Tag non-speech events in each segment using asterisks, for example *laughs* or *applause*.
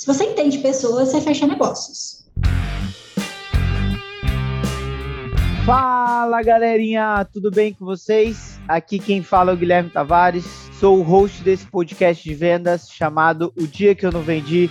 Se você entende pessoas, você fecha negócios. Fala galerinha, tudo bem com vocês? Aqui quem fala é o Guilherme Tavares, sou o host desse podcast de vendas chamado O Dia Que Eu Não Vendi.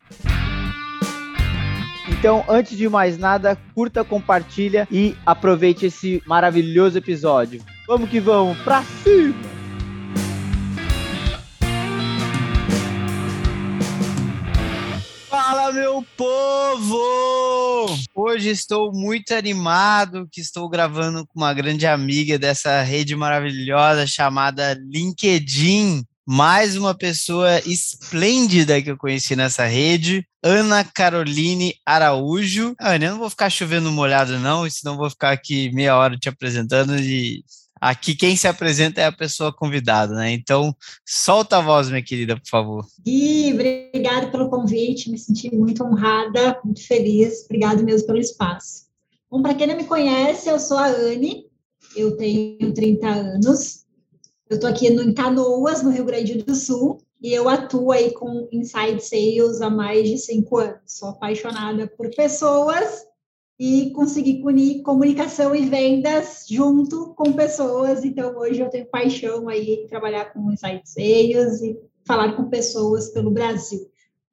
Então, antes de mais nada, curta, compartilha e aproveite esse maravilhoso episódio. Vamos que vamos, pra cima! Fala, meu povo! Hoje estou muito animado que estou gravando com uma grande amiga dessa rede maravilhosa chamada LinkedIn mais uma pessoa esplêndida que eu conheci nessa rede, Ana Caroline Araújo. Ana, eu não vou ficar chovendo molhado, não, senão vou ficar aqui meia hora te apresentando e aqui quem se apresenta é a pessoa convidada, né? Então, solta a voz, minha querida, por favor. Gui, obrigada pelo convite, me senti muito honrada, muito feliz, obrigado mesmo pelo espaço. Bom, para quem não me conhece, eu sou a Anne, eu tenho 30 anos, eu estou aqui no, em Canoas, no Rio Grande do Sul, e eu atuo aí com Inside Sales há mais de cinco anos. Sou apaixonada por pessoas e consegui unir comunicação e vendas junto com pessoas. Então, hoje eu tenho paixão aí em trabalhar com Inside Sales e falar com pessoas pelo Brasil.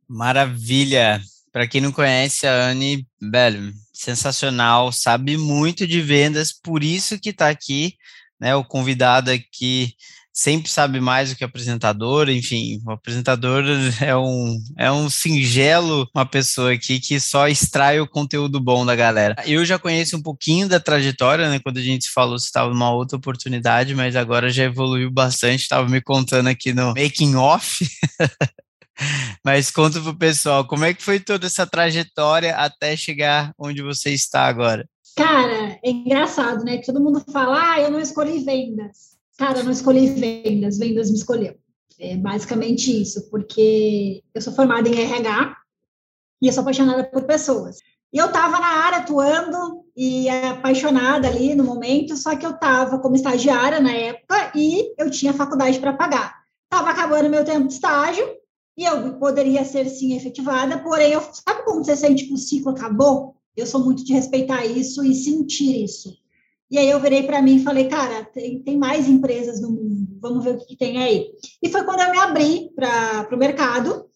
Maravilha! Para quem não conhece a Anne, velho, sensacional, sabe muito de vendas, por isso que está aqui né? O convidado aqui sempre sabe mais do que o apresentador, enfim, o apresentador *laughs* é um, é um singelo, uma pessoa aqui que só extrai o conteúdo bom da galera. Eu já conheço um pouquinho da trajetória, né, quando a gente falou estava numa outra oportunidade, mas agora já evoluiu bastante, estava me contando aqui no making off. *laughs* mas conta pro pessoal, como é que foi toda essa trajetória até chegar onde você está agora? Cara, é engraçado, né? Que todo mundo fala, ah, eu não escolhi vendas. Cara, eu não escolhi vendas, vendas me escolheu. É basicamente isso, porque eu sou formada em RH e eu sou apaixonada por pessoas. E eu estava na área atuando e apaixonada ali no momento, só que eu estava como estagiária na época e eu tinha faculdade para pagar. Estava acabando meu tempo de estágio e eu poderia ser sim efetivada, porém, eu, sabe como você sente que o ciclo acabou? Eu sou muito de respeitar isso e sentir isso. E aí eu virei para mim e falei, cara, tem, tem mais empresas no mundo, vamos ver o que, que tem aí. E foi quando eu me abri para o mercado,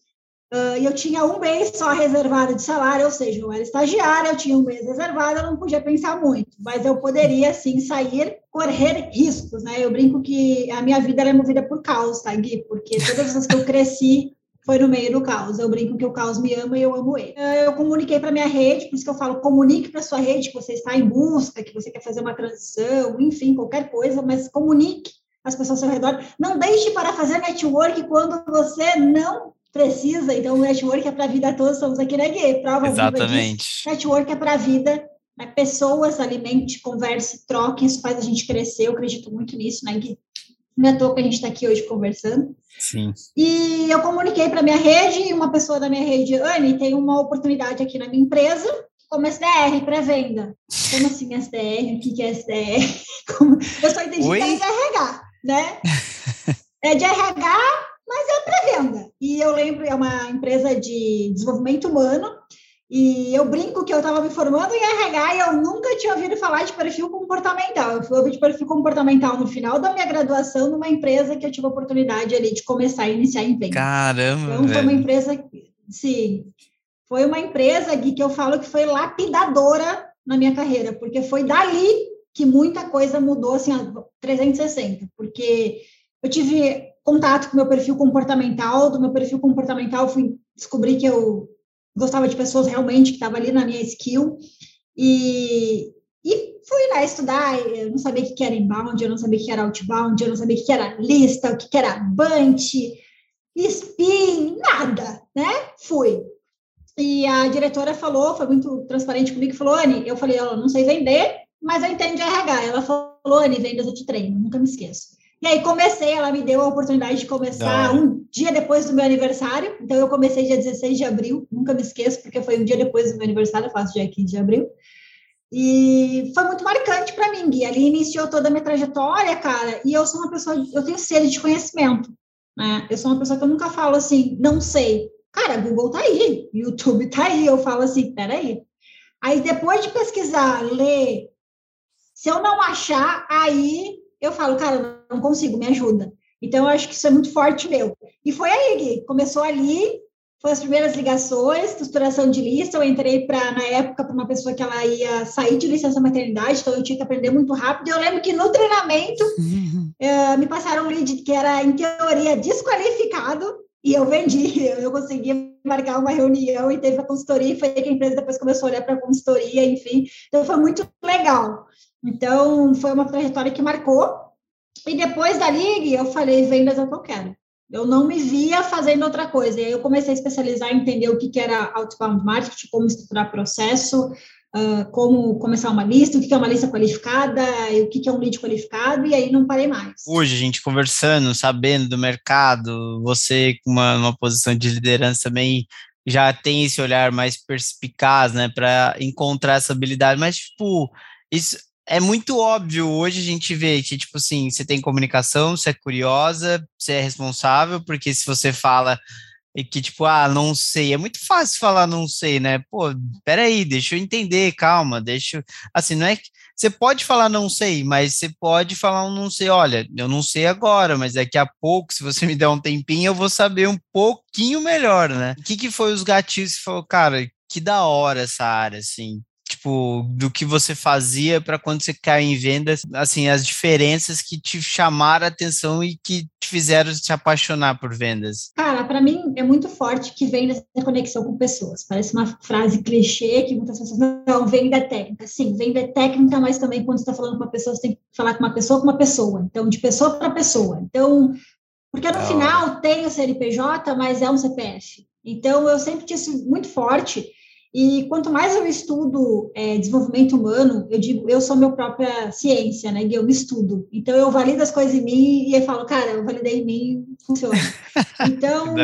uh, e eu tinha um mês só reservado de salário, ou seja, eu era estagiária, eu tinha um mês reservado, eu não podia pensar muito, mas eu poderia, sim, sair, correr riscos, né? Eu brinco que a minha vida é movida por caos, tá, Gui? Porque todas as vezes que eu cresci, foi no meio do caos. Eu brinco que o caos me ama e eu amo ele. Eu comuniquei para minha rede, por isso que eu falo, comunique para sua rede que você está em busca, que você quer fazer uma transição, enfim, qualquer coisa, mas comunique as pessoas ao seu redor. Não deixe para fazer network quando você não precisa. Então, o network é para a vida toda, estamos aqui na Gui, prova Exatamente. Network é para a vida, né? pessoas, alimente, converse, troque, isso faz a gente crescer, eu acredito muito nisso, né, Gui? Não é à toa que a gente está aqui hoje conversando. Sim. E eu comuniquei para minha rede, e uma pessoa da minha rede, Anne, tem uma oportunidade aqui na minha empresa como SDR, pré-venda. Como assim SDR? O que, é SDR? *laughs* Como... Eu só entendi Oi? que é de RH, né? é de RH, mas é pré-venda. E eu lembro, é uma empresa de desenvolvimento humano, e eu brinco que eu estava me formando em RH e eu nunca tinha ouvido falar de perfil comportamental. Eu fui ouvir de perfil comportamental no final da minha graduação numa empresa que eu tive a oportunidade ali de começar a iniciar em venda. Caramba! Então, foi uma empresa, sim, foi uma empresa que eu falo que foi lapidadora na minha carreira, porque foi dali que muita coisa mudou, assim, a 360, porque eu tive contato com o meu perfil comportamental, do meu perfil comportamental fui descobrir que eu gostava de pessoas realmente que estavam ali na minha skill. E, e fui lá estudar, eu não sabia o que era inbound, eu não sabia o que era outbound, eu não sabia o que era lista, o que era bunch, spin, nada, né? Fui. e a diretora falou, foi muito transparente comigo, falou, Anne, eu falei, eu não sei vender, mas eu entendo de RH. Ela falou, Anne, vendas eu te treino, nunca me esqueço. E aí comecei, ela me deu a oportunidade de começar um dia depois do meu aniversário. Então eu comecei dia 16 de abril, nunca me esqueço, porque foi um dia depois do meu aniversário, eu faço dia 15 de abril. E foi muito marcante para mim, Gui. Ali iniciou toda a minha trajetória, cara, e eu sou uma pessoa, eu tenho sede de conhecimento, né? Eu sou uma pessoa que eu nunca falo assim, não sei. Cara, Google tá aí, YouTube tá aí, eu falo assim, peraí. Aí depois de pesquisar, ler, se eu não achar, aí eu falo, cara, não consigo, me ajuda. Então, eu acho que isso é muito forte meu. E foi aí, Gui, começou ali, foi as primeiras ligações, costuração de lista, eu entrei para, na época, para uma pessoa que ela ia sair de licença maternidade, então eu tinha que aprender muito rápido, eu lembro que no treinamento, uh, me passaram um lead que era, em teoria, desqualificado, e eu vendi, *laughs* eu consegui marcar uma reunião e teve a consultoria, e foi que a empresa depois começou a olhar para a consultoria, enfim, então foi muito legal. Então, foi uma trajetória que marcou. E depois da Ligue, eu falei, vendas é o que eu quero. Eu não me via fazendo outra coisa. E aí eu comecei a especializar, entender o que, que era outbound marketing, como estruturar processo, uh, como começar uma lista, o que, que é uma lista qualificada, e o que, que é um lead qualificado, e aí não parei mais. Hoje, a gente conversando, sabendo do mercado, você com uma, uma posição de liderança também já tem esse olhar mais perspicaz, né, para encontrar essa habilidade, mas, tipo, isso é muito óbvio hoje a gente vê que, tipo assim, você tem comunicação, você é curiosa, você é responsável, porque se você fala que, tipo, ah, não sei, é muito fácil falar não sei, né? Pô, peraí, deixa eu entender, calma, deixa. Assim, não é que... Você pode falar não sei, mas você pode falar um não sei, olha, eu não sei agora, mas daqui a pouco, se você me der um tempinho, eu vou saber um pouquinho melhor, né? O que que foi os gatilhos que falou, cara, que da hora essa área, assim, tipo, do que você fazia para quando você caiu em vendas, assim, as diferenças que te chamaram a atenção e que te fizeram se apaixonar por vendas? Cara, para mim é muito forte que vendas é conexão com pessoas. Parece uma frase clichê que muitas pessoas não, venda é técnica. Sim, venda é técnica, mas também quando você está falando com uma pessoa, você tem que falar com uma pessoa com uma pessoa. Então, de pessoa para pessoa. Então, porque no final tem o CNPJ, mas é um CPF. Então, eu sempre tinha isso muito forte e quanto mais eu estudo é, desenvolvimento humano, eu digo, eu sou minha própria ciência, né? Eu me estudo. Então, eu valido as coisas em mim e eu falo, cara, eu validei em mim, funciona. *laughs* Então,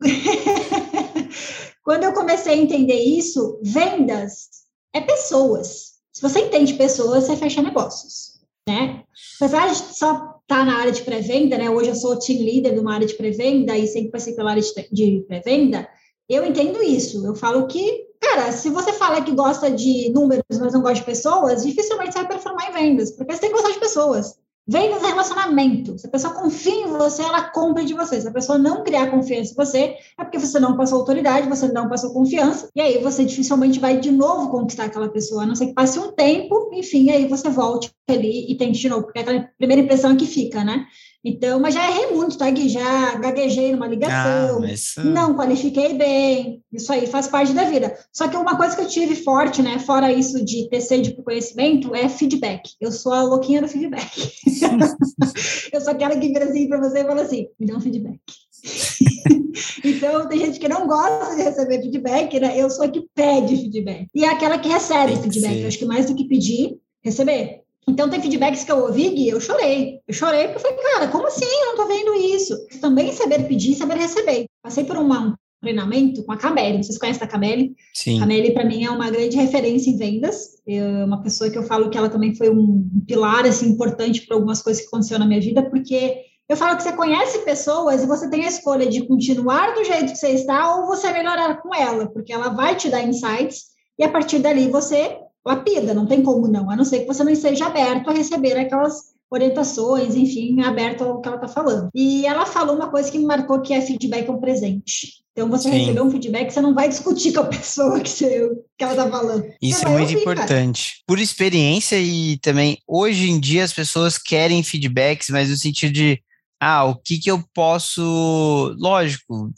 *laughs* quando eu comecei a entender isso, vendas é pessoas. Se você entende pessoas, você fecha negócios, né? Apesar de só estar tá na área de pré-venda, né? Hoje eu sou team leader de uma área de pré-venda e sempre passei pela área de pré-venda, eu entendo isso. Eu falo que Cara, se você fala que gosta de números, mas não gosta de pessoas, dificilmente você vai performar em vendas, porque você tem que gostar de pessoas. Vendas é relacionamento. Se a pessoa confia em você, ela compra de você. Se a pessoa não criar confiança em você, é porque você não passou autoridade, você não passou confiança, e aí você dificilmente vai de novo conquistar aquela pessoa, a não ser que passe um tempo, enfim, aí você volte ali e tente de novo, porque é aquela primeira impressão é que fica, né? Então, mas já errei muito, tá, Gui? Já gaguejei numa ligação, ah, mas... não qualifiquei bem, isso aí faz parte da vida. Só que uma coisa que eu tive forte, né, fora isso de ter sede por conhecimento, é feedback. Eu sou a louquinha do feedback. *laughs* eu sou aquela que vira assim para você e fala assim, me dá um feedback. *laughs* então, tem gente que não gosta de receber feedback, né? Eu sou a que pede feedback. E é aquela que recebe feedback. Eu acho que mais do que pedir, receber. Então, tem feedbacks que eu ouvi, Gui, eu chorei. Eu chorei porque eu falei, cara, como assim? Eu não tô vendo isso. Também saber pedir, saber receber. Passei por uma, um treinamento com a Cameli. Vocês conhecem a Cameli? Sim. A Cameli, para mim, é uma grande referência em vendas. É uma pessoa que eu falo que ela também foi um pilar, assim, importante para algumas coisas que aconteceram na minha vida, porque eu falo que você conhece pessoas e você tem a escolha de continuar do jeito que você está ou você melhorar com ela, porque ela vai te dar insights e a partir dali você lapida, não tem como não, a não ser que você não esteja aberto a receber aquelas orientações, enfim, aberto ao que ela está falando. E ela falou uma coisa que me marcou, que é feedback é um presente. Então, você Sim. recebeu um feedback, você não vai discutir *laughs* com a pessoa que, você, que ela está falando. Isso é muito ouvir, importante. Cara. Por experiência e também, hoje em dia, as pessoas querem feedbacks, mas no sentido de, ah, o que que eu posso... Lógico,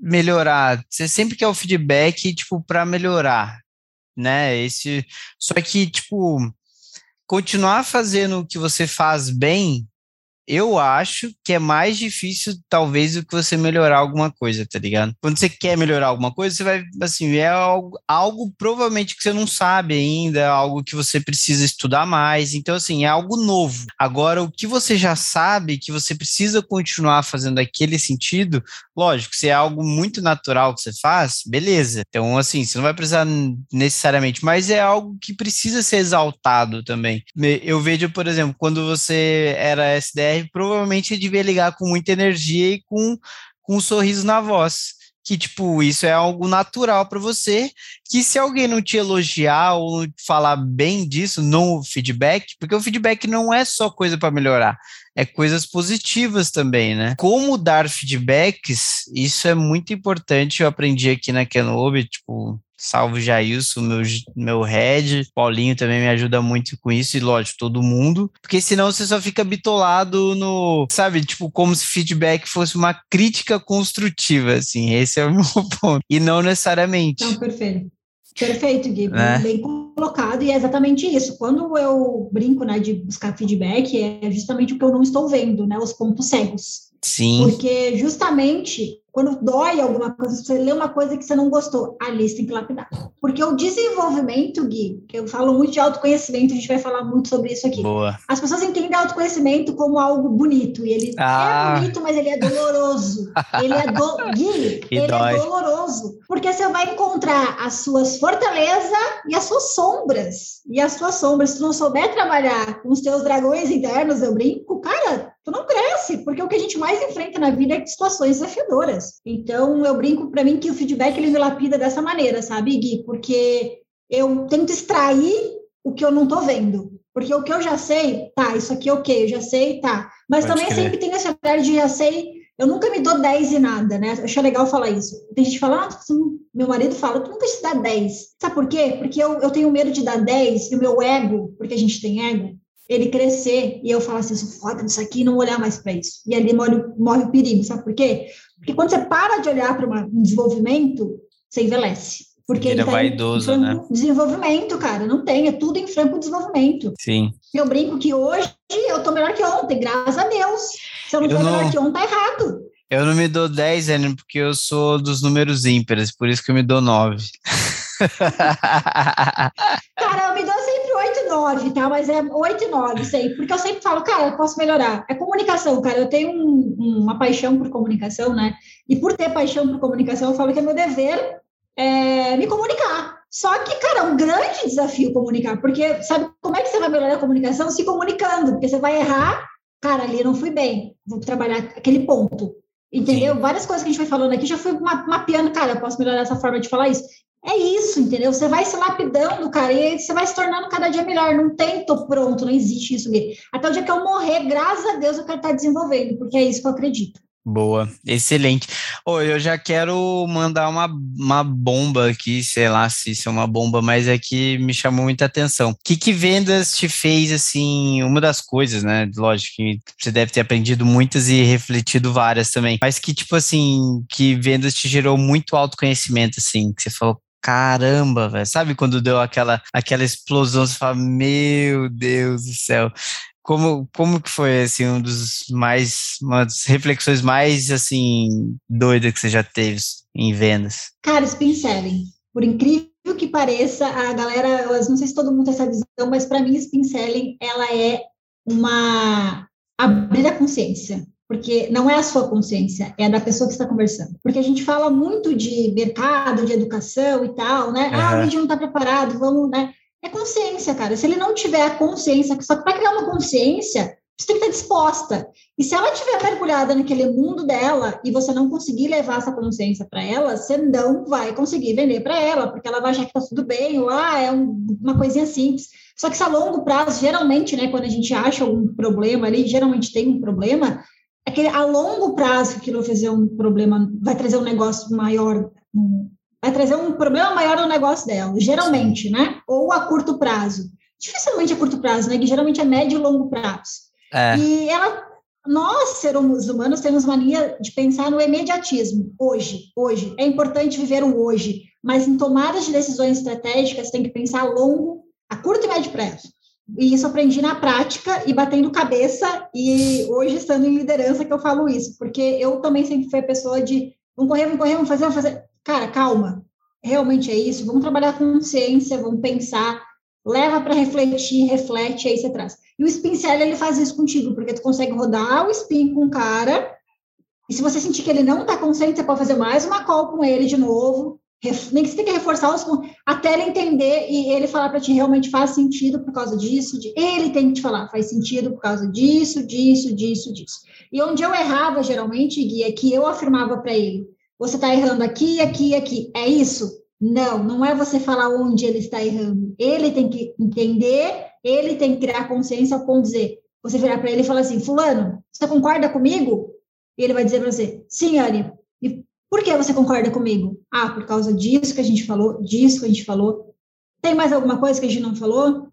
melhorar. Você sempre quer o feedback, tipo, para melhorar né? Esse, só que tipo continuar fazendo o que você faz bem eu acho que é mais difícil, talvez, do que você melhorar alguma coisa, tá ligado? Quando você quer melhorar alguma coisa, você vai, assim, é algo, algo provavelmente que você não sabe ainda, algo que você precisa estudar mais. Então, assim, é algo novo. Agora, o que você já sabe, que você precisa continuar fazendo aquele sentido, lógico, se é algo muito natural que você faz, beleza. Então, assim, você não vai precisar necessariamente, mas é algo que precisa ser exaltado também. Eu vejo, por exemplo, quando você era SDR, provavelmente devia ligar com muita energia e com, com um sorriso na voz. Que, tipo, isso é algo natural para você, que se alguém não te elogiar ou falar bem disso no feedback, porque o feedback não é só coisa para melhorar, é coisas positivas também, né? Como dar feedbacks, isso é muito importante, eu aprendi aqui na Kenobi, tipo, salvo Jailson, meu, meu head, Paulinho também me ajuda muito com isso, e lógico, todo mundo, porque senão você só fica bitolado no, sabe, tipo, como se feedback fosse uma crítica construtiva, assim, esse é o *laughs* meu ponto, e não necessariamente. Não, perfeito. Perfeito, Gui, é. bem colocado, e é exatamente isso. Quando eu brinco, né, de buscar feedback, é justamente o que eu não estou vendo, né, os pontos cegos. Sim. Porque justamente quando dói alguma coisa, você lê uma coisa que você não gostou, ali você tem que lapidar. Porque o desenvolvimento, Gui, que eu falo muito de autoconhecimento, a gente vai falar muito sobre isso aqui. Boa. As pessoas entendem autoconhecimento como algo bonito, e ele é ah. é bonito, mas ele é doloroso. ele é do... *laughs* Gui, ele é dói. é doloroso. Porque você vai encontrar as suas fortalezas e as suas sombras. E as suas sombras, se tu não souber trabalhar com os teus dragões internos, eu brinco, cara, tu não cresce, porque o que a gente mais enfrenta na vida é situações desafiadoras. Então, eu brinco para mim que o feedback ele me lapida dessa maneira, sabe, Gui? Porque eu tento extrair o que eu não tô vendo. Porque o que eu já sei, tá, isso aqui é ok, eu já sei, tá. Mas Pode também sempre tem esse olhar de já sei, eu nunca me dou 10 e nada, né? Eu acho legal falar isso. Tem gente que fala, ah, meu marido fala, tu nunca te dá 10. Sabe por quê? Porque eu, eu tenho medo de dar 10 e o meu ego, porque a gente tem ego, ele crescer e eu falar assim, sou foda disso aqui e não olhar mais para isso. E ali morre, morre o perigo, sabe por quê? Porque quando você para de olhar para um desenvolvimento, você envelhece. Porque ele tá vaidoso, né? Desenvolvimento, cara, não tem, é tudo em franco desenvolvimento. Sim. Eu brinco que hoje eu tô melhor que ontem, graças a Deus. Se eu não eu tô não... melhor que ontem, tá errado. Eu não me dou 10, Ana, porque eu sou dos números ímpares, por isso que eu me dou 9. cara, eu me dou sempre 8 e 9, tá? Mas é 8 e 9, sei. Porque eu sempre falo, cara, eu posso melhorar. É comunicação, cara. Eu tenho um, uma paixão por comunicação, né? E por ter paixão por comunicação, eu falo que é meu dever é, me comunicar. Só que, cara, é um grande desafio comunicar, porque sabe como é que você vai melhorar a comunicação? Se comunicando, porque você vai errar, cara, ali não fui bem, vou trabalhar aquele ponto. Entendeu? Sim. Várias coisas que a gente foi falando aqui já fui mapeando, cara, eu posso melhorar essa forma de falar isso. É isso, entendeu? Você vai se lapidando, cara, e você vai se tornando cada dia melhor. Não tem, tô pronto, não existe isso. Até o dia que eu morrer, graças a Deus, eu quero estar desenvolvendo, porque é isso que eu acredito. Boa, excelente. Oh, eu já quero mandar uma, uma bomba aqui, sei lá se isso é uma bomba, mas é que me chamou muita atenção. O que, que vendas te fez, assim, uma das coisas, né? Lógico que você deve ter aprendido muitas e refletido várias também, mas que, tipo assim, que vendas te gerou muito autoconhecimento, assim, que você falou, caramba, velho. Sabe quando deu aquela, aquela explosão, você fala, meu Deus do céu. Como, como que foi, assim, um dos mais, uma das reflexões mais, assim, doidas que você já teve em vendas? Cara, spin selling. Por incrível que pareça, a galera, eu não sei se todo mundo tem essa visão, mas para mim, spin selling, ela é uma abrir a consciência porque não é a sua consciência, é a da pessoa que está conversando. Porque a gente fala muito de mercado, de educação e tal, né? Uhum. Ah, o vídeo não está preparado, vamos, né? É consciência, cara. Se ele não tiver a consciência, só que para criar uma consciência, você tem que estar disposta. E se ela estiver mergulhada naquele mundo dela e você não conseguir levar essa consciência para ela, você não vai conseguir vender para ela, porque ela vai achar que está tudo bem, ou ah, é um, uma coisinha simples. Só que se a longo prazo, geralmente, né, quando a gente acha algum problema ali, geralmente tem um problema, é que a longo prazo aquilo vai fazer um problema, vai trazer um negócio maior, vai trazer um problema maior no negócio dela, geralmente, né? Ou a curto prazo. Dificilmente a curto prazo, né? Que geralmente é médio e longo prazo. É. E ela, nós, seres humanos, temos mania de pensar no imediatismo, hoje, hoje. É importante viver o hoje, mas em tomadas de decisões estratégicas tem que pensar a longo, a curto e médio prazo. E isso aprendi na prática e batendo cabeça, e hoje estando em liderança que eu falo isso, porque eu também sempre fui a pessoa de vamos correr, vamos correr, vamos fazer, vamos fazer. Cara, calma, realmente é isso, vamos trabalhar com consciência, vamos pensar, leva para refletir, reflete, aí você traz. E o spin seller, ele faz isso contigo, porque tu consegue rodar o spin com o cara, e se você sentir que ele não está consciente, você pode fazer mais uma call com ele de novo, nem que você tenha que reforçar os até ele entender e ele falar para ti realmente faz sentido por causa disso, de, ele tem que te falar, faz sentido por causa disso, disso, disso, disso. E onde eu errava geralmente, Gui, é que eu afirmava para ele, você está errando aqui, aqui, aqui, é isso? Não, não é você falar onde ele está errando. Ele tem que entender, ele tem que criar consciência ao ponto de dizer, você virar para ele e falar assim, fulano, você concorda comigo? E ele vai dizer para você, sim, Anne, e por que você concorda comigo? Ah, por causa disso que a gente falou, disso que a gente falou. Tem mais alguma coisa que a gente não falou?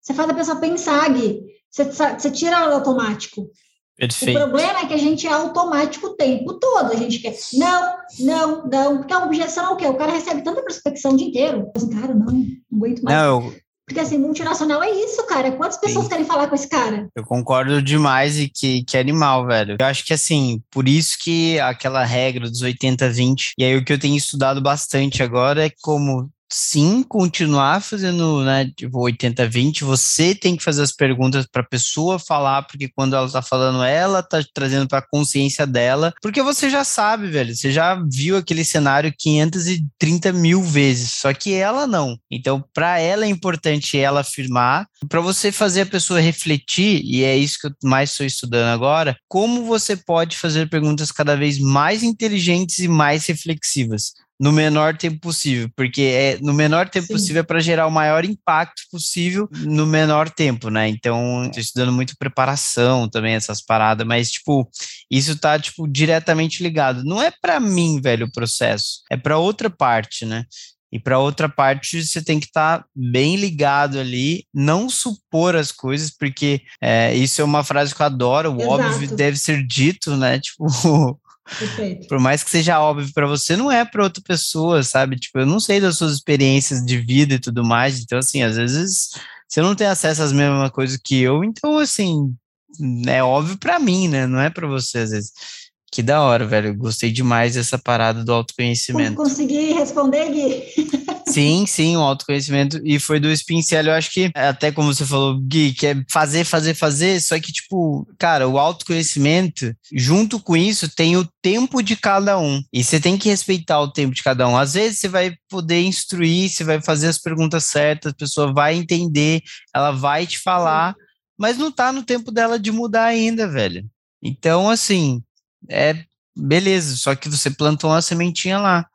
Você faz a pessoa pensar, Gui. Você, você tira ela do automático. Perfeito. O problema é que a gente é automático o tempo todo. A gente quer, não, não, não. Porque a objeção é o quê? O cara recebe tanta prospecção o dia inteiro. Cara, não, não aguento mais. Não, porque assim, multinacional é isso, cara. Quantas pessoas Sim. querem falar com esse cara? Eu concordo demais e que, que é animal, velho. Eu acho que assim, por isso que aquela regra dos 80-20, e aí o que eu tenho estudado bastante agora é como sim continuar fazendo, né, tipo 80-20, você tem que fazer as perguntas para a pessoa falar, porque quando ela tá falando, ela tá trazendo para a consciência dela, porque você já sabe, velho, você já viu aquele cenário 530 mil vezes, só que ela não. Então, para ela é importante ela afirmar, para você fazer a pessoa refletir, e é isso que eu mais estou estudando agora, como você pode fazer perguntas cada vez mais inteligentes e mais reflexivas no menor tempo possível, porque é no menor tempo Sim. possível é para gerar o maior impacto possível no menor tempo, né? Então, tô estudando muito preparação também essas paradas, mas tipo, isso tá tipo diretamente ligado. Não é para mim, velho, o processo, é para outra parte, né? E para outra parte, você tem que estar tá bem ligado ali, não supor as coisas, porque é, isso é uma frase que eu adoro, o Exato. óbvio deve ser dito, né? *laughs* Tipo, Perfeito. Por mais que seja óbvio para você, não é para outra pessoa, sabe? Tipo, eu não sei das suas experiências de vida e tudo mais. Então, assim, às vezes você não tem acesso às mesmas coisas que eu, então, assim, é óbvio para mim, né? Não é para você, às vezes. Que da hora, velho. Gostei demais dessa parada do autoconhecimento. Consegui responder, Gui? *laughs* Sim, sim, o autoconhecimento. E foi do Spincel, eu acho que, até como você falou, Gui, que é fazer, fazer, fazer. Só que, tipo, cara, o autoconhecimento, junto com isso, tem o tempo de cada um. E você tem que respeitar o tempo de cada um. Às vezes você vai poder instruir, você vai fazer as perguntas certas, a pessoa vai entender, ela vai te falar, mas não tá no tempo dela de mudar ainda, velho. Então, assim, é beleza, só que você plantou uma sementinha lá.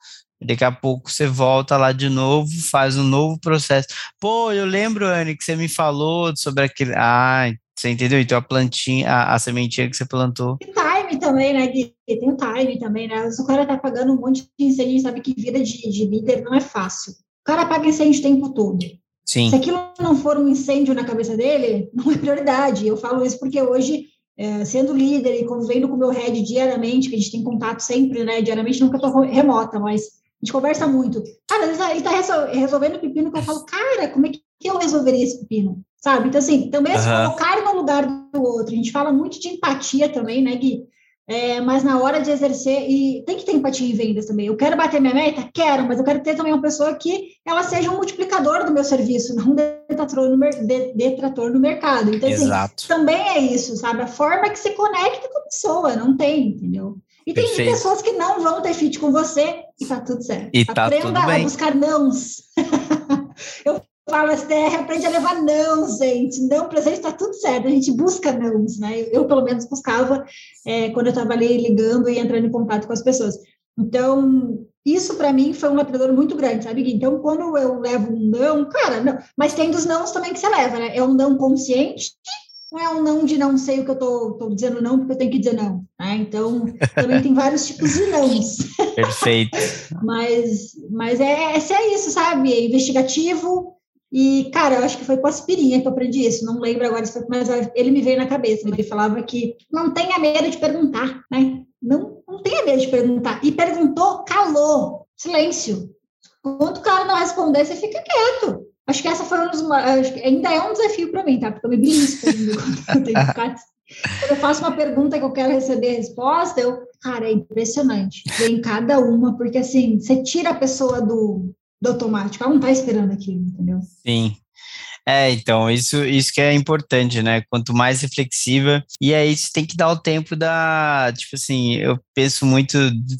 Daqui a pouco você volta lá de novo, faz um novo processo. Pô, eu lembro, Anne, que você me falou sobre aquele. Ah, você entendeu? Então a plantinha, a, a sementinha que você plantou. Tem time também, né, Gui? Tem o time também, né? Se o cara tá pagando um monte de incêndio, sabe que vida de, de líder não é fácil. O cara paga incêndio o tempo todo. Sim. Se aquilo não for um incêndio na cabeça dele, não é prioridade. Eu falo isso porque hoje é, sendo líder e convivendo com o meu head diariamente, que a gente tem contato sempre, né, diariamente, nunca estou remota, mas a gente conversa muito. Cara, ele está resolvendo o pepino que eu falo, cara, como é que eu resolveria esse pepino? Sabe? Então, assim, também uhum. se colocar no lugar do outro. A gente fala muito de empatia também, né, Gui? É, mas na hora de exercer, e tem que ter empatia em vendas também. Eu quero bater minha meta? Quero, mas eu quero ter também uma pessoa que ela seja um multiplicador do meu serviço, não um detrator no, detrator no mercado. Então, assim, também é isso, sabe? A forma que se conecta com a pessoa, não tem, entendeu? E tem Perfeito. pessoas que não vão ter fit com você e tá tudo certo. E tá Aprenda tudo bem. a buscar nãos. *laughs* eu falo, STR, aprende a levar não, gente. Não presente está tudo certo, a gente busca nãos, né? Eu, pelo menos, buscava é, quando eu trabalhei ligando e entrando em contato com as pessoas. Então, isso para mim foi um lapidador muito grande, sabe? Então, quando eu levo um não, cara, não, mas tem dos nãos também que você leva, né? É um não consciente, não é um não de não sei o que eu tô, tô dizendo não, porque eu tenho que dizer não, né? Então, também tem vários tipos de nãos. Perfeito. *laughs* mas, mas é, é isso, sabe? É investigativo, e, cara, eu acho que foi com aspirinha que eu aprendi isso, não lembro agora, mas ele me veio na cabeça. Ele falava que não tenha medo de perguntar, né? Não, não tenha medo de perguntar. E perguntou, calou, silêncio. Quando o cara não responder, você fica quieto. Acho que essa foi um dos, ainda é um desafio para mim, tá? Porque eu me belisco *laughs* quando eu tenho que ficar quando eu faço uma pergunta que eu quero receber a resposta, eu, cara, é impressionante. Vem cada uma, porque assim, você tira a pessoa do, do automático, ela não tá esperando aquilo, entendeu? Sim. É, então, isso, isso que é importante, né? Quanto mais reflexiva, e aí você tem que dar o tempo da. Tipo assim, eu penso muito,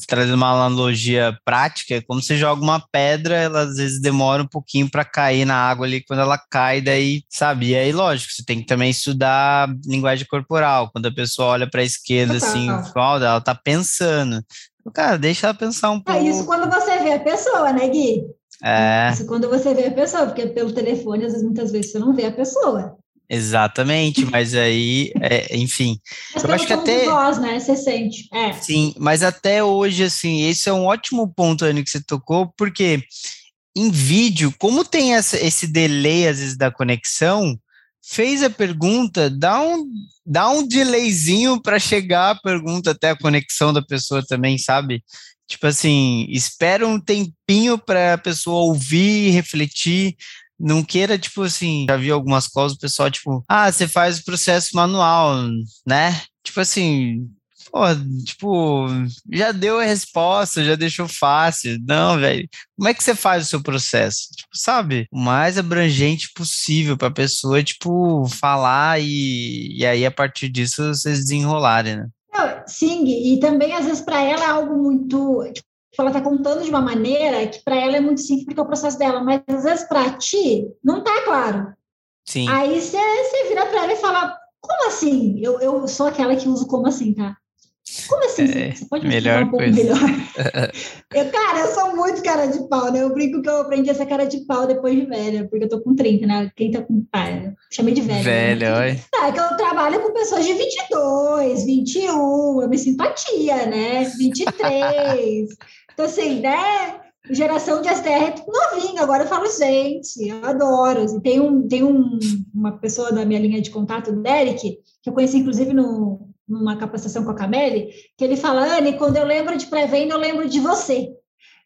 trazendo uma analogia prática, como você joga uma pedra, ela às vezes demora um pouquinho para cair na água ali, quando ela cai, daí, sabe? E aí, lógico, você tem que também estudar linguagem corporal, quando a pessoa olha para a esquerda, assim, ela tá pensando. Cara, deixa ela pensar um pouco. É isso quando você vê a pessoa, né, Gui? É. Isso quando você vê a pessoa, porque pelo telefone, às vezes, muitas vezes, você não vê a pessoa. Exatamente, mas aí, é, enfim. Mas eu acho que até. Voz, né? Você sente. É. Sim, mas até hoje, assim, esse é um ótimo ponto, Anny, que você tocou, porque em vídeo, como tem essa, esse delay, às vezes, da conexão, fez a pergunta, dá um, dá um delayzinho para chegar a pergunta até a conexão da pessoa também, sabe? Tipo assim, espera um tempinho para a pessoa ouvir, refletir. Não queira, tipo assim, já vi algumas coisas, o pessoal, tipo, ah, você faz o processo manual, né? Tipo assim, pô, tipo, já deu a resposta, já deixou fácil. Não, velho. Como é que você faz o seu processo? Tipo, sabe? O mais abrangente possível para a pessoa, tipo, falar e, e aí a partir disso vocês desenrolarem, né? Sim, e também às vezes para ela é algo muito. Tipo, ela está contando de uma maneira que para ela é muito simples porque é o processo dela, mas às vezes para ti não está claro. Sim. Aí você vira para ela e fala: como assim? Eu, eu sou aquela que uso como assim, tá? Como assim? É, você pode melhor um pouco melhor? *laughs* eu, cara, eu sou muito cara de pau, né? Eu brinco que eu aprendi essa cara de pau depois de velha, porque eu tô com 30, né? Quem tá com. Ah, chamei de velha. Velha, né? oi. É, que eu trabalho com pessoas de 22, 21, eu me simpatia, né? 23. então, assim, né? Geração de STR é novinha, agora eu falo, gente, eu adoro. E tem, um, tem um, uma pessoa da minha linha de contato, o Derek, que eu conheci inclusive no, numa capacitação com a Cameli, que ele fala, Anne, quando eu lembro de pré-venda, eu lembro de você.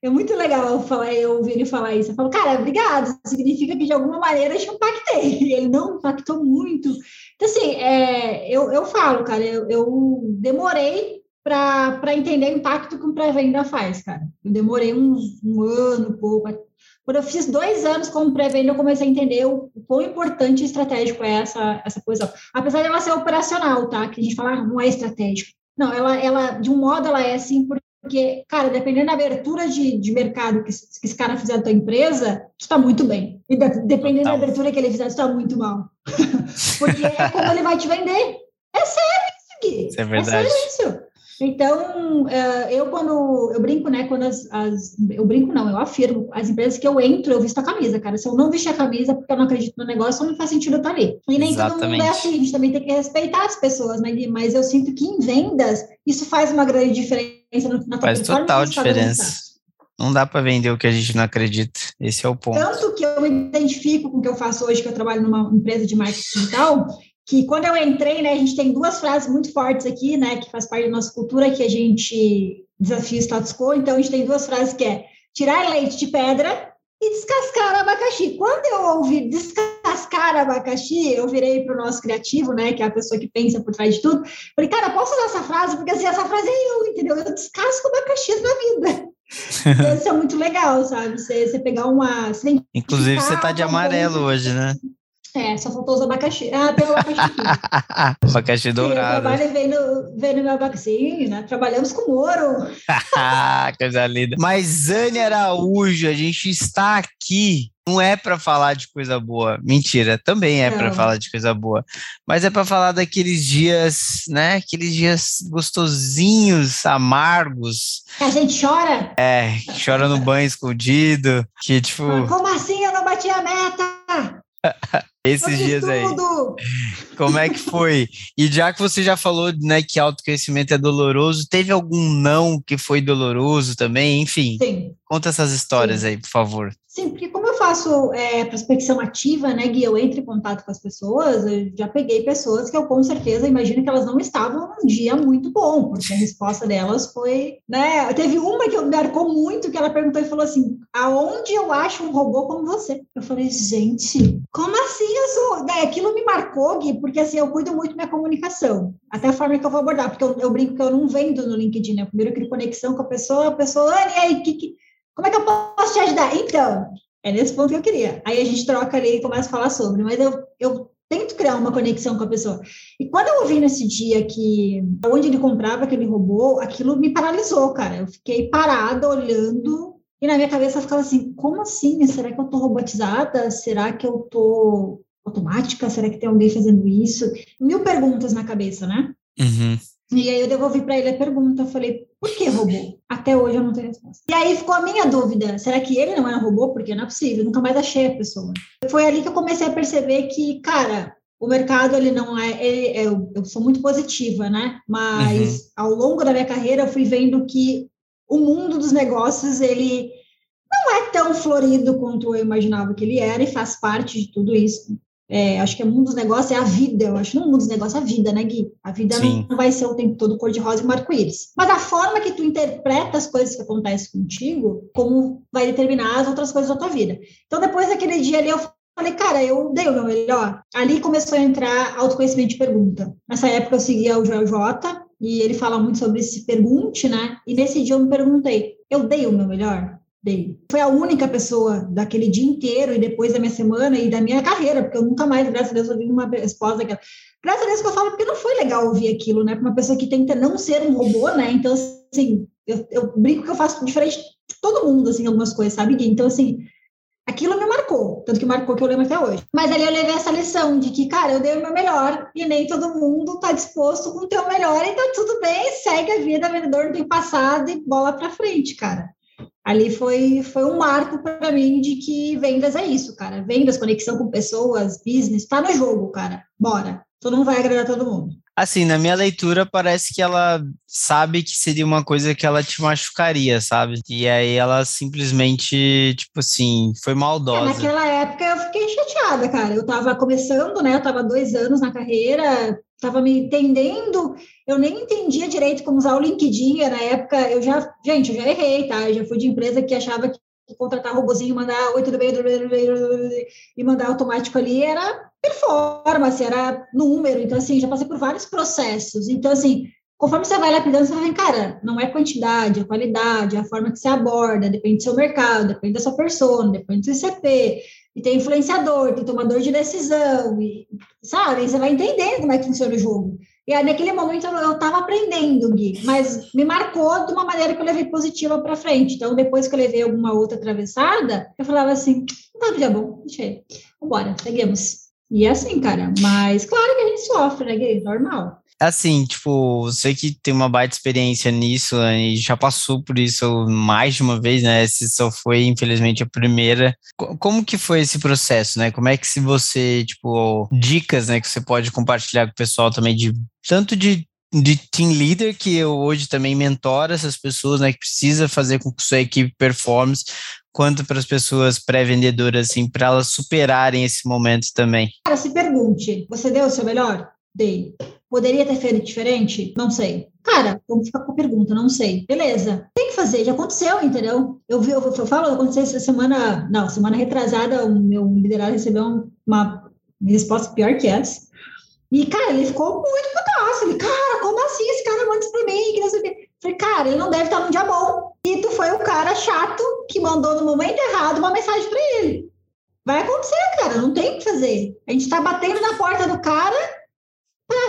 É muito legal falar, eu ouvir ele falar isso. Eu falo, cara, obrigado, significa que de alguma maneira eu te impactei. *laughs* E ele não impactou muito. Então, assim, é, eu, eu falo, cara, eu, eu demorei para entender o impacto que um pré-venda faz, cara. Eu demorei uns, um ano, pouco, quando eu fiz dois anos como pré-venda, eu comecei a entender o, o quão importante e estratégico é essa, essa coisa. Apesar de ela ser operacional, tá? Que a gente fala, ah, não é estratégico. Não, ela, ela, de um modo, ela é assim, porque, cara, dependendo da abertura de, de mercado que, que esse cara fizer da tua empresa, está muito bem. E de, dependendo da abertura que ele fizer, está muito mal. *laughs* porque é como ele vai te vender. É sério isso, Gui. Isso é verdade. É sério isso. Então, uh, eu quando eu brinco, né? Quando as, as, eu brinco, não, eu afirmo, as empresas que eu entro, eu visto a camisa, cara. Se eu não vestir a camisa porque eu não acredito no negócio, não faz sentido eu estar ali. E nem Exatamente. todo mundo é assim, a gente também tem que respeitar as pessoas, né? Mas eu sinto que em vendas, isso faz uma grande diferença na Faz total diferença. Não dá para vender o que a gente não acredita. Esse é o ponto. Tanto que eu me identifico com o que eu faço hoje, que eu trabalho numa empresa de marketing digital, que quando eu entrei, né, a gente tem duas frases muito fortes aqui, né, que faz parte da nossa cultura, que a gente desafia o status quo. Então, a gente tem duas frases que é tirar leite de pedra e descascar abacaxi. Quando eu ouvi descascar abacaxi, eu virei para o nosso criativo, né, que é a pessoa que pensa por trás de tudo. Falei, cara, posso usar essa frase? Porque assim, essa frase é eu, entendeu? Eu descasco abacaxi na vida. *laughs* Isso é muito legal, sabe? Você, você pegar uma. Você Inclusive, você tá de amarelo hoje, né? É, só faltou os abacaxi. Ah, tem o abacaxi aqui. *laughs* abacaxi dourado. Eu trabalho vendo, meu abacaxi, né? Trabalhamos com ouro. *laughs* Coisa linda. Mas, Anne Araújo, a gente está aqui não é para falar de coisa boa. Mentira, também é para falar de coisa boa. Mas é para falar daqueles dias, né? Aqueles dias gostosinhos, amargos. A gente chora? É, chora no banho escondido. Que tipo. Como assim eu não bati a meta? *laughs* Esses dias aí. Como é que foi? E já que você já falou né, que autoconhecimento é doloroso, teve algum não que foi doloroso também? Enfim, Sim. conta essas histórias Sim. aí, por favor. Sim, porque como eu faço é, prospecção ativa, né, Gui, eu entro em contato com as pessoas, eu já peguei pessoas que eu com certeza imagino que elas não estavam num dia muito bom, porque a resposta delas foi, né, teve uma que me marcou muito, que ela perguntou e falou assim, aonde eu acho um robô como você? Eu falei, gente, como assim eu sou? Daí aquilo me marcou, Gui, porque assim, eu cuido muito minha comunicação, até a forma que eu vou abordar, porque eu, eu brinco que eu não vendo no LinkedIn, né? Primeiro eu crio conexão com a pessoa, a pessoa, e aí, que, que, como é que eu posso te ajudar? Então, é nesse ponto que eu queria. Aí a gente troca ali e começa a falar sobre, mas eu, eu tento criar uma conexão com a pessoa. E quando eu ouvi nesse dia que onde ele comprava aquele robô, aquilo me paralisou, cara. Eu fiquei parada olhando e na minha cabeça ficava assim: como assim? Será que eu tô robotizada? Será que eu tô automática? Será que tem alguém fazendo isso? Mil perguntas na cabeça, né? Uhum. E aí eu devolvi para ele a pergunta, eu falei, por que robô? Até hoje eu não tenho resposta. E aí ficou a minha dúvida, será que ele não era robô? Porque não é possível, nunca mais achei a pessoa. Foi ali que eu comecei a perceber que, cara, o mercado ele não é, ele, é, eu, eu, sou muito positiva, né? Mas uhum. ao longo da minha carreira eu fui vendo que o mundo dos negócios ele não é tão florido quanto eu imaginava que ele era e faz parte de tudo isso. É, acho que o mundo dos negócios é a vida, eu acho. Não o mundo dos negócios é a vida, né, Gui? A vida Sim. não vai ser o tempo todo cor-de-rosa e arco-íris. Mas a forma que tu interpreta as coisas que acontecem contigo, como vai determinar as outras coisas da tua vida. Então, depois daquele dia ali, eu falei, cara, eu dei o meu melhor. Ali começou a entrar autoconhecimento de pergunta. Nessa época eu seguia o Joel J, e ele fala muito sobre esse pergunte, né? E nesse dia eu me perguntei, eu dei o meu melhor? Foi a única pessoa daquele dia inteiro e depois da minha semana e da minha carreira, porque eu nunca mais, graças a Deus, ouvi uma esposa que Graças a Deus que eu falo, porque não foi legal ouvir aquilo, né? Para uma pessoa que tenta não ser um robô, né? Então, assim, eu, eu brinco que eu faço diferente de todo mundo, assim, algumas coisas, sabe? Então, assim, aquilo me marcou, tanto que marcou que eu lembro até hoje. Mas ali eu levei essa lição de que, cara, eu dei o meu melhor e nem todo mundo está disposto com o teu melhor, então tudo bem, segue a vida, vendedor não tem passado e bola para frente, cara ali foi, foi um marco para mim de que vendas é isso, cara. Vendas, conexão com pessoas, business, tá no jogo, cara. Bora. Tu não vai agradar todo mundo. Assim, na minha leitura, parece que ela sabe que seria uma coisa que ela te machucaria, sabe? E aí ela simplesmente, tipo assim, foi maldosa. É, naquela época fiquei chateada, cara. Eu tava começando, né? Eu tava dois anos na carreira, estava me entendendo, eu nem entendia direito como usar o LinkedIn, na época eu já, gente, eu já errei, tá? Eu já fui de empresa que achava que contratar robozinho, mandar oi, tudo bem, tudo bem, tudo bem, e mandar automático ali era performance, era número, então assim, já passei por vários processos, então assim, conforme você vai lapidando, você vai cara, não é quantidade, é qualidade, é a forma que você aborda, depende do seu mercado, depende da sua persona, depende do seu CP, e tem influenciador, tem tomador de decisão, e, sabe? E você vai entendendo como é que funciona o jogo. E aí, naquele momento eu estava aprendendo, Gui, mas me marcou de uma maneira que eu levei positiva para frente. Então, depois que eu levei alguma outra atravessada, eu falava assim: tá dia bom, deixa aí, vambora, seguimos. E é assim, cara, mas claro que a gente sofre, né, Gui? Normal. Assim, tipo, você que tem uma baita experiência nisso né, e já passou por isso mais de uma vez, né? Se só foi, infelizmente, a primeira. Como que foi esse processo, né? Como é que se você, tipo, dicas, né, que você pode compartilhar com o pessoal também de tanto de de team leader que eu hoje também mentoro essas pessoas, né, que precisa fazer com que sua equipe performance, quanto para as pessoas pré-vendedoras, assim, para elas superarem esse momento também. Cara, se pergunte, você deu o seu melhor? Dei. Poderia ter feito diferente? Não sei. Cara, vamos ficar com a pergunta, não sei. Beleza. Tem que fazer, já aconteceu, entendeu? Eu vi, eu, eu falo, aconteceu essa semana, não, semana retrasada, o meu liderado recebeu uma resposta pior que essa. E, cara, ele ficou muito putaço. Ele, cara, como assim esse cara manda isso pra mim? Que não sei o quê. Falei, cara, ele não deve estar num dia bom. E tu foi o cara chato que mandou no momento errado uma mensagem para ele. Vai acontecer, cara, não tem o que fazer. A gente tá batendo na porta do cara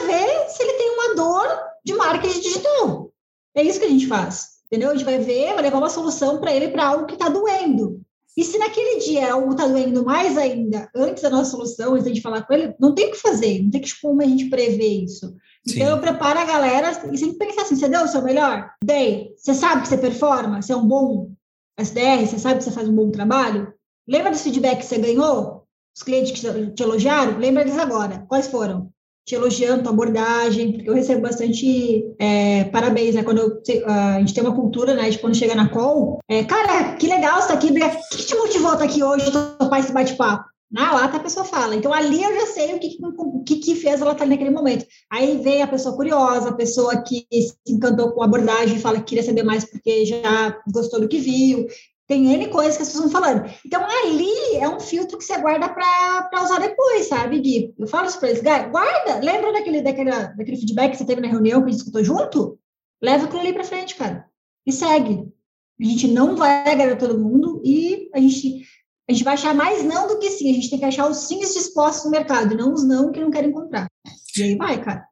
ver se ele tem uma dor de marketing digital. É isso que a gente faz, entendeu? A gente vai ver, vai levar uma solução para ele para algo que está doendo. E se naquele dia algo está doendo mais ainda, antes da nossa solução, antes de falar com ele, não tem o que fazer, não tem que como a gente prever isso. Então Sim. eu preparo a galera e sempre pensar assim: você deu o seu melhor? Dei. Você sabe que você performa? Você é um bom SDR? Você sabe que você faz um bom trabalho? Lembra dos feedback que você ganhou? Os clientes que te elogiaram? Lembra deles agora. Quais foram? Te elogiando tua abordagem, porque eu recebo bastante é, parabéns, né? Quando eu, a gente tem uma cultura, né, de quando chega na call, é, cara, que legal você aqui, o que te motivou estar aqui hoje, topar esse bate-papo? Na lata a pessoa fala. Então, ali eu já sei o que, que, que fez ela estar naquele momento. Aí vem a pessoa curiosa, a pessoa que se encantou com a abordagem, fala que queria saber mais porque já gostou do que viu. Tem N coisas que as pessoas estão falando. Então, ali é um filtro que você guarda para usar depois, sabe, Gui? Eu falo isso para eles, guarda, lembra daquele, daquele, daquele feedback que você teve na reunião que a gente escutou junto? Leva aquilo ali para frente, cara. E segue. A gente não vai agradar todo mundo e a gente, a gente vai achar mais não do que sim. A gente tem que achar os sims dispostos no mercado, e não os não que não querem comprar. E aí vai, cara.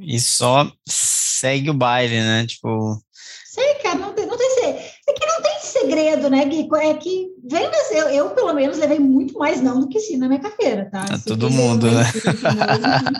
E só segue o baile, né? Tipo. Sei, cara, não tem, não tem é que não tem segredo, né, Gui? É que vendas, eu, eu pelo menos levei muito mais não do que sim na minha carreira, tá? É todo mundo, né?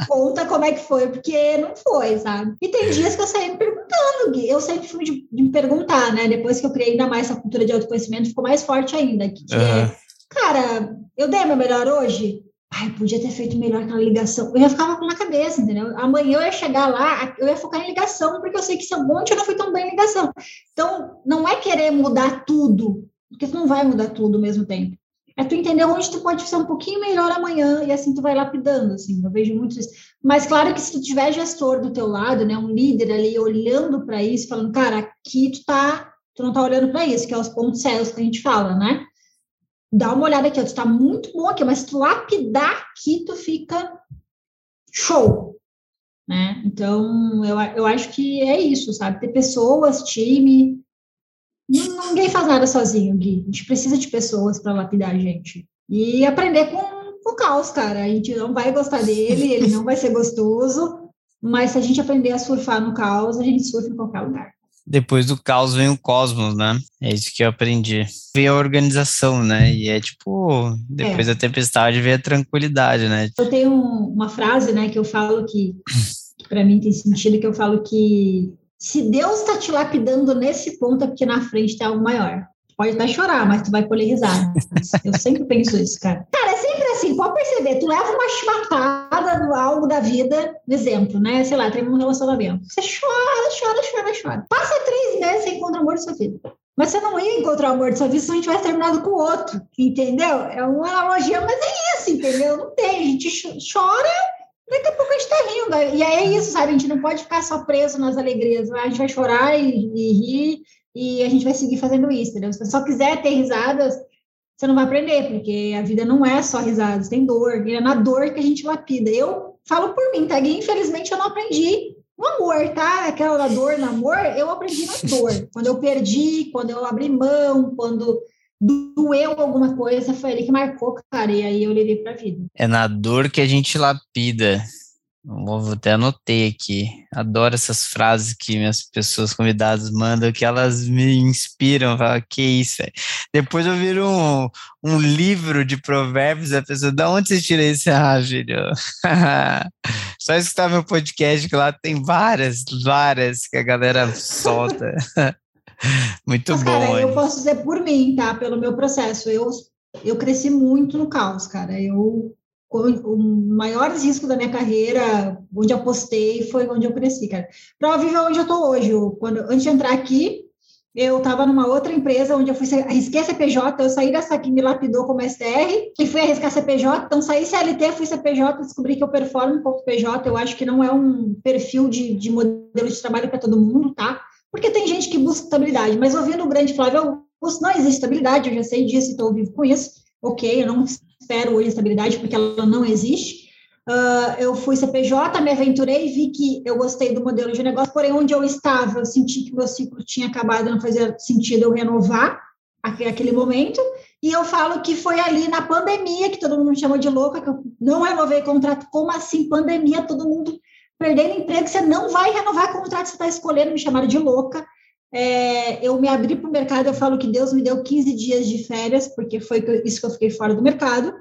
conta como é que foi, porque não foi, sabe? E tem dias que eu saí me perguntando, Gui. Eu sempre fui de, de me perguntar, né? Depois que eu criei ainda mais essa cultura de autoconhecimento, ficou mais forte ainda. Que uhum. é, cara, eu dei meu melhor hoje? Ai, podia ter feito melhor aquela ligação. Eu já ficava na cabeça, entendeu? Amanhã eu ia chegar lá, eu ia focar em ligação, porque eu sei que se monte eu não fui tão bem em ligação. Então, não é querer mudar tudo, porque tu não vai mudar tudo ao mesmo tempo. É tu entender onde tu pode ser um pouquinho melhor amanhã, e assim tu vai lapidando, assim. Eu vejo muito isso. Mas claro que se tu tiver gestor do teu lado, né, um líder ali olhando para isso, falando, cara, aqui tu tá, tu não tá olhando para isso, que é os pontos cegos que a gente fala, né? Dá uma olhada aqui, ó, tu tá muito bom aqui, mas se tu lapidar aqui, tu fica show, né? Então, eu, eu acho que é isso, sabe? Ter pessoas, time, ninguém faz nada sozinho, Gui. A gente precisa de pessoas para lapidar a gente. E aprender com, com o caos, cara. A gente não vai gostar dele, ele não vai ser gostoso, mas se a gente aprender a surfar no caos, a gente surfa em qualquer lugar depois do caos vem o cosmos, né? É isso que eu aprendi. Vem a organização, né? E é tipo, depois é. da tempestade vem a tranquilidade, né? Eu tenho uma frase, né, que eu falo que, que para mim tem sentido, que eu falo que se Deus está te lapidando nesse ponto, é porque na frente tem algo maior. Pode até chorar, mas tu vai colher risada. eu sempre penso isso, cara. Assim, pode perceber, tu leva uma chibatada no algo da vida, exemplo, né? Sei lá, tem um relacionamento. Você chora, chora, chora, chora. Passa três meses sem encontrar o amor de sua vida. Mas você não ia encontrar o amor de sua vida se a gente tivesse terminado com o outro, entendeu? É uma analogia, mas é isso, entendeu? Não tem, a gente chora, daqui a pouco a gente tá rindo. E é isso, sabe? A gente não pode ficar só preso nas alegrias. A gente vai chorar e, e rir e a gente vai seguir fazendo isso, entendeu? Se você só quiser ter risadas, você não vai aprender, porque a vida não é só risadas, tem dor, e é na dor que a gente lapida. Eu falo por mim, tá? E infelizmente eu não aprendi no amor, tá? Aquela dor no amor, eu aprendi na dor. Quando eu perdi, quando eu abri mão, quando doeu alguma coisa, foi ali que marcou, cara, e aí eu levei pra vida. É na dor que a gente lapida. Vou até anotei aqui. Adoro essas frases que minhas pessoas convidadas mandam, que elas me inspiram. Falo, que isso, é. Depois eu viro um, um livro de provérbios, a pessoa, da onde você tira isso? *laughs* Ah, filho. *laughs* Só escutar meu podcast, que lá tem várias, várias que a galera solta. *laughs* muito Mas, bom. Cara, eu posso dizer por mim, tá? Pelo meu processo. Eu, eu cresci muito no caos, cara. Eu o maior risco da minha carreira, onde apostei, foi onde eu cresci, cara. Para viver onde eu estou hoje. Quando, antes de entrar aqui, eu estava numa outra empresa onde eu fui arrisquei CPJ, eu saí dessa que me lapidou como STR e fui arriscar CPJ, então saí CLT, fui CPJ, descobri que eu performo um pouco PJ, eu acho que não é um perfil de, de modelo de trabalho para todo mundo, tá? Porque tem gente que busca estabilidade, mas ouvindo o grande Flávio Augusto, não existe estabilidade, eu já sei disso e estou vivo com isso, ok, eu não espero hoje estabilidade, porque ela não existe. Uh, eu fui CPJ, me aventurei, vi que eu gostei do modelo de negócio, porém, onde eu estava, eu senti que meu ciclo tinha acabado, não fazia sentido eu renovar aquele momento. E eu falo que foi ali na pandemia, que todo mundo me chamou de louca, que eu não renovei contrato. Como assim, pandemia? Todo mundo perdendo emprego, você não vai renovar contrato, você está escolhendo, me chamaram de louca. É, eu me abri para o mercado, eu falo que Deus me deu 15 dias de férias, porque foi isso que eu fiquei fora do mercado.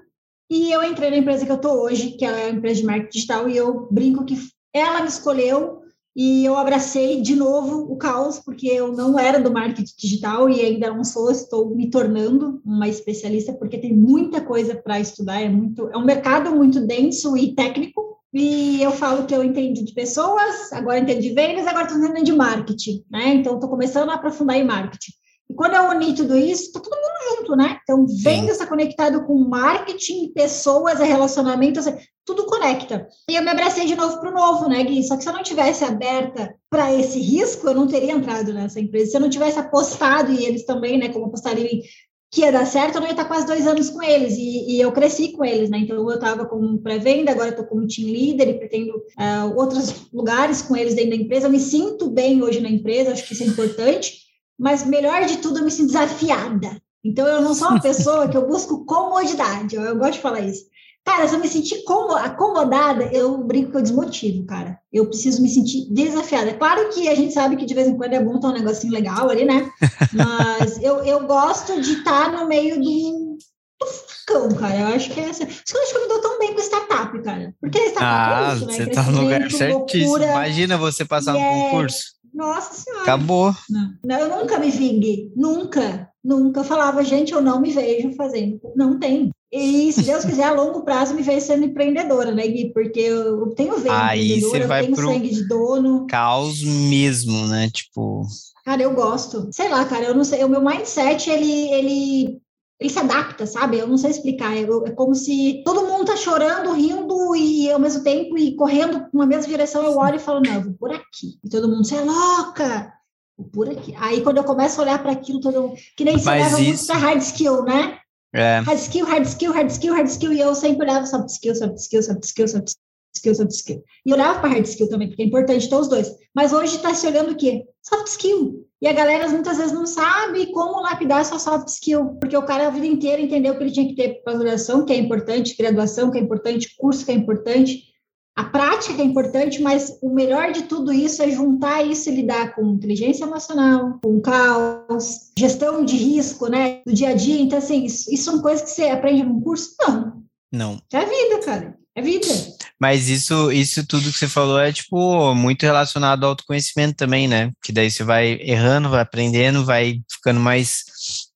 E eu entrei na empresa que eu estou hoje, que é a empresa de marketing digital, e eu brinco que ela me escolheu e eu abracei de novo o caos, porque eu não era do marketing digital e ainda não sou, estou me tornando uma especialista, porque tem muita coisa para estudar, é, muito, é um mercado muito denso e técnico, e eu falo que eu entendi de pessoas, agora entendi de vendas, agora estou entendendo de marketing, né? Então, estou começando a aprofundar em marketing. E quando eu uni tudo isso, está todo mundo junto, né? Então, vendas está conectado com marketing, pessoas, relacionamento, tudo conecta. E eu me abracei de novo para o novo, né, Gui? Só que se eu não tivesse aberta para esse risco, eu não teria entrado nessa empresa. Se eu não tivesse apostado, e eles também, né, como apostariam em que ia dar certo, eu não ia estar quase dois anos com eles, e, e eu cresci com eles, né? Então, eu estava como pré-venda, agora estou como team leader e pretendo uh, outros lugares com eles dentro da empresa. Eu me sinto bem hoje na empresa, acho que isso é importante, mas melhor de tudo, eu me sinto desafiada. Então, eu não sou uma *laughs* pessoa que eu busco comodidade, eu, eu gosto de falar isso. Cara, se eu me sentir acomodada, eu brinco que eu desmotivo, cara. Eu preciso me sentir desafiada. Claro que a gente sabe que de vez em quando é bom ter um negocinho legal ali, né? *laughs* Mas eu, eu gosto de estar no meio do, do furacão, cara. Eu acho que é essa. Por isso que eu acho que eu me dou tão bem com startup, cara. Porque startup é ah, é isso, né? Você tá no lugar certíssimo. Loucura, Imagina você passar no é... concurso. Nossa Senhora. Acabou. Não, não, eu nunca me vingue. Nunca. Nunca. Eu falava, gente, eu não me vejo fazendo. Não tem. E se Deus quiser, a longo prazo me vejo sendo empreendedora, né, Gui? Porque eu tenho veio Aí você vai eu tenho pro sangue de dono. Caos mesmo, né? Tipo. Cara, eu gosto. Sei lá, cara, eu não sei. O meu mindset, ele, ele, ele se adapta, sabe? Eu não sei explicar. É, é como se todo mundo tá chorando, rindo e ao mesmo tempo e correndo na mesma direção. Eu olho e falo, não, eu vou por aqui. E todo mundo, você é louca! Vou por aqui. Aí quando eu começo a olhar para aquilo, todo mundo. Que nem você leva isso... muito pra hard skill, né? É. Hard skill, hard skill, hard skill, hard skill, e eu sempre olhava soft skill, soft skill, soft skill, soft skill, soft skill. E olhava para hard skill também, porque é importante ter os dois. Mas hoje está se olhando o quê? Soft skill. E a galera muitas vezes não sabe como lapidar essa soft skill, porque o cara a vida inteira entendeu que ele tinha que ter pós-graduação, que é importante, graduação, que é importante, curso, que é importante, a prática é importante, mas o melhor de tudo isso é juntar isso e lidar com inteligência emocional, com caos, gestão de risco, né, do dia a dia. Então, assim, isso, isso são coisas que você aprende num curso? Não. Não. É vida, cara. É vida. Mas isso, isso tudo que você falou é, tipo, muito relacionado ao autoconhecimento também, né? Que daí você vai errando, vai aprendendo, vai ficando mais,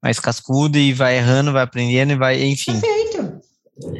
mais cascudo e vai errando, vai aprendendo e vai, enfim. Perfeito.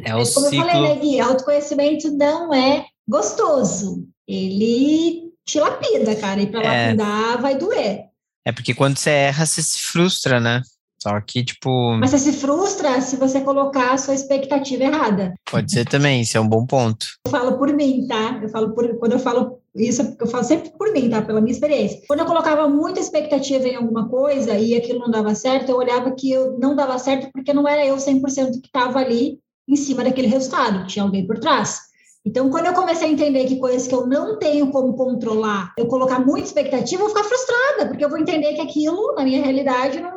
É o Mas, como ciclo... eu falei, né, Gui, autoconhecimento não é gostoso. Ele te lapida, cara, e para é... lapidar vai doer. É porque quando você erra, você se frustra, né? Só que, tipo. Mas você se frustra se você colocar a sua expectativa errada. Pode ser também, isso é um bom ponto. Eu falo por mim, tá? Eu falo por. Quando eu falo isso, eu falo sempre por mim, tá? Pela minha experiência. Quando eu colocava muita expectativa em alguma coisa e aquilo não dava certo, eu olhava que eu não dava certo porque não era eu 100% que estava ali em cima daquele resultado, tinha alguém por trás. Então, quando eu comecei a entender que coisas que eu não tenho como controlar, eu colocar muita expectativa, eu vou ficar frustrada, porque eu vou entender que aquilo, na minha realidade, não,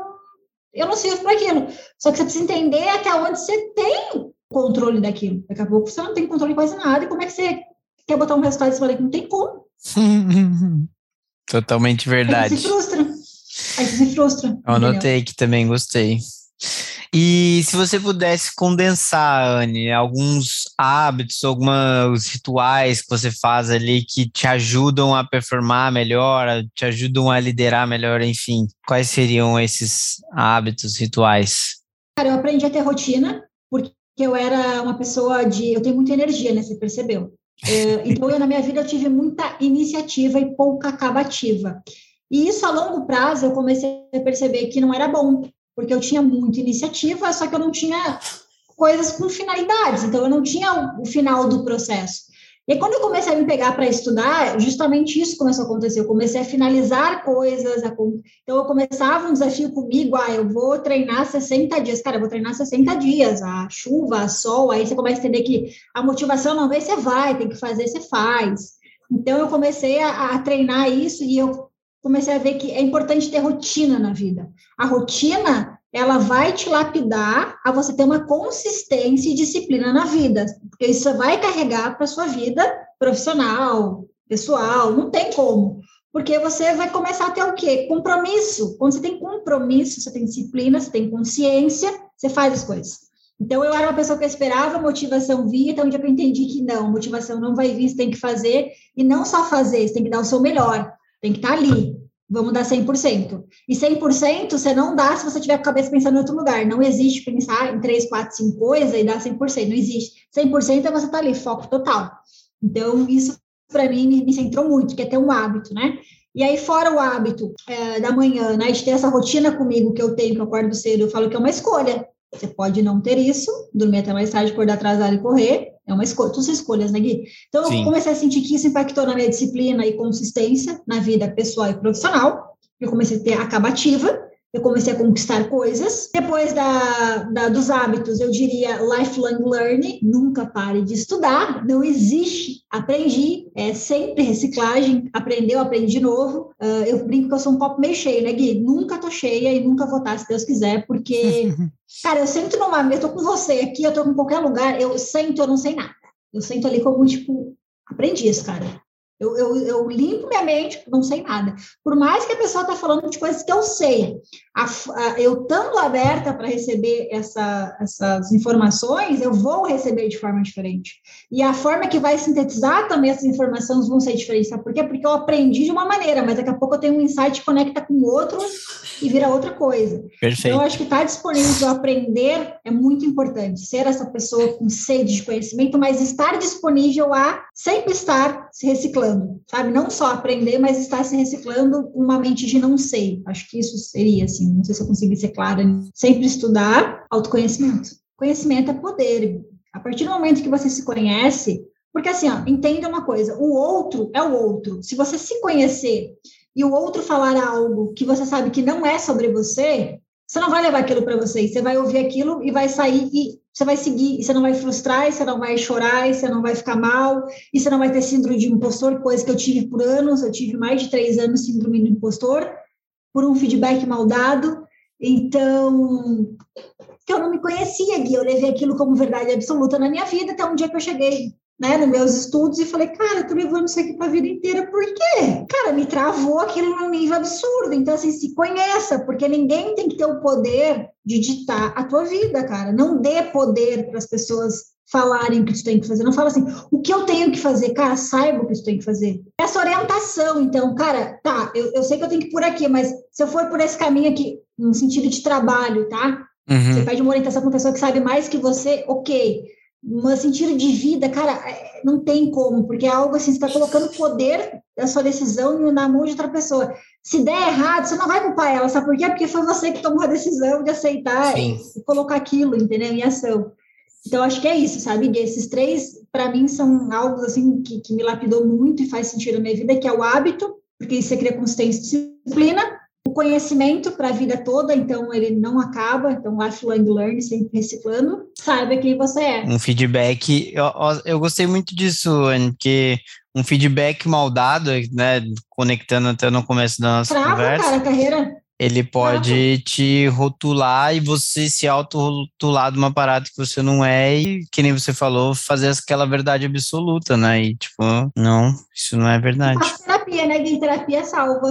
eu não sirvo para aquilo. Só que você precisa entender até onde você tem controle daquilo. Daqui a pouco você não tem controle de quase nada, e como é que você quer botar um resultado e você fala que não tem como? *laughs* Totalmente verdade. Aí você se frustra. Aí você se frustra. Eu anotei que também gostei. E se você pudesse condensar, Anne, alguns hábitos, alguns rituais que você faz ali que te ajudam a performar melhor, te ajudam a liderar melhor, enfim, quais seriam esses hábitos, rituais? Cara, eu aprendi a ter rotina, porque eu era uma pessoa de. Eu tenho muita energia, né? Você percebeu? É, então, eu, na minha vida, eu tive muita iniciativa e pouca acabativa. E isso, a longo prazo, eu comecei a perceber que não era bom, porque eu tinha muita iniciativa, só que eu não tinha coisas com finalidades, então eu não tinha o final do processo. E aí, quando eu comecei a me pegar para estudar, justamente isso começou a acontecer. Eu comecei a finalizar coisas. A... Então, eu começava um desafio comigo. Ah, eu vou treinar 60 dias. Cara, eu vou treinar 60 dias. A chuva, a sol. Aí você começa a entender que a motivação não vem, você vai. Tem que fazer, você faz. Então, eu comecei a, a treinar isso e eu comecei a ver que é importante ter rotina na vida. A rotina, ela vai te lapidar a você ter uma consistência e disciplina na vida, porque isso vai carregar para sua vida profissional, pessoal, não tem como. Porque você vai começar a ter o quê? Compromisso. Quando você tem compromisso, você tem disciplina, você tem consciência, você faz as coisas. Então, eu era uma pessoa que esperava motivação vir, então, um eu entendi que não, motivação não vai vir, você tem que fazer, e não só fazer, você tem que dar o seu melhor. Tem que estar tá ali. Vamos dar 100%. E 100% você não dá se você tiver com a cabeça pensando em outro lugar. Não existe pensar em 3, 4, 5 coisas e dar 100%. Não existe. 100% é você estar tá ali, foco total. Então, isso para mim me, me centrou muito, que é ter um hábito, né? E aí, fora o hábito é, da manhã, né, de ter essa rotina comigo que eu tenho, que eu acordo cedo, eu falo que é uma escolha. Você pode não ter isso, dormir até mais tarde, acordar atrasado e correr, é uma escolha, todas escolhas, né, Gui? Então, Sim. eu comecei a sentir que isso impactou na minha disciplina e consistência na vida pessoal e profissional. Eu comecei a ter acabativa, eu comecei a conquistar coisas. Depois da, da, dos hábitos, eu diria lifelong learning, nunca pare de estudar, não existe. Aprendi, é sempre reciclagem, aprendeu, aprendi de novo. Uh, eu brinco que eu sou um copo meio cheio, né, Gui? Nunca tô cheia e nunca vou estar, se Deus quiser, porque, *laughs* cara, eu sento numa mesa, eu tô com você aqui, eu tô em qualquer lugar, eu sento, eu não sei nada. Eu sento ali como, tipo, aprendi isso, cara. Eu, eu, eu, limpo minha mente, não sei nada. Por mais que a pessoa está falando de coisas que eu sei, a, a, eu estando aberta para receber essa, essas informações, eu vou receber de forma diferente. E a forma que vai sintetizar também essas informações vão ser diferentes. Sabe por quê? Porque eu aprendi de uma maneira, mas daqui a pouco eu tenho um insight que conecta com o outro e vira outra coisa. Perfeito. Então, eu acho que estar tá disponível a aprender é muito importante. Ser essa pessoa com sede de conhecimento, mas estar disponível a sempre estar se reciclando, sabe? Não só aprender, mas estar se reciclando com uma mente de não sei. Acho que isso seria, assim, não sei se eu consegui ser clara. Sempre estudar autoconhecimento. Conhecimento é poder. A partir do momento que você se conhece, porque assim, ó, entenda uma coisa, o outro é o outro. Se você se conhecer e o outro falar algo que você sabe que não é sobre você, você não vai levar aquilo para você. Você vai ouvir aquilo e vai sair e você vai seguir. E você não vai frustrar, e você não vai chorar, e você não vai ficar mal, e você não vai ter síndrome de impostor, coisa que eu tive por anos. Eu tive mais de três anos síndrome de impostor, por um feedback mal dado. Então, que eu não me conhecia, Gui. Eu levei aquilo como verdade absoluta na minha vida até um dia que eu cheguei né, nos meus estudos e falei, cara, eu tô levando isso aqui para a vida inteira, por quê? Cara, me travou aquilo num nível absurdo. Então, assim, se conheça, porque ninguém tem que ter o poder de ditar a tua vida, cara. Não dê poder para as pessoas falarem o que tu tem que fazer. Não fala assim, o que eu tenho que fazer? Cara, saiba o que tu tem que fazer. Essa orientação, então, cara, tá, eu, eu sei que eu tenho que ir por aqui, mas se eu for por esse caminho aqui, no sentido de trabalho, tá? Uhum. Você pede uma orientação para uma pessoa que sabe mais que você, ok um sentido de vida, cara, é, não tem como, porque é algo assim, você está colocando o poder da sua decisão na mão de outra pessoa. Se der errado, você não vai culpar ela, sabe por quê? Porque foi você que tomou a decisão de aceitar e, e colocar aquilo, entendeu? Em ação. Então, acho que é isso, sabe? E esses três, para mim, são algo assim que, que me lapidou muito e faz sentido na minha vida, que é o hábito, porque isso você cria consistência e disciplina, o conhecimento para a vida toda, então ele não acaba, então lifelong learning, sempre reciclando, saiba quem você é. Um feedback, eu, eu gostei muito disso, Anne, porque um feedback mal dado, né, conectando até no começo da nossa Trava, conversa. cara, a carreira ele pode te rotular e você se auto-rotular de uma parada que você não é e, que nem você falou, fazer aquela verdade absoluta, né? E, tipo, não, isso não é verdade. Terapia, né? Que terapia salva.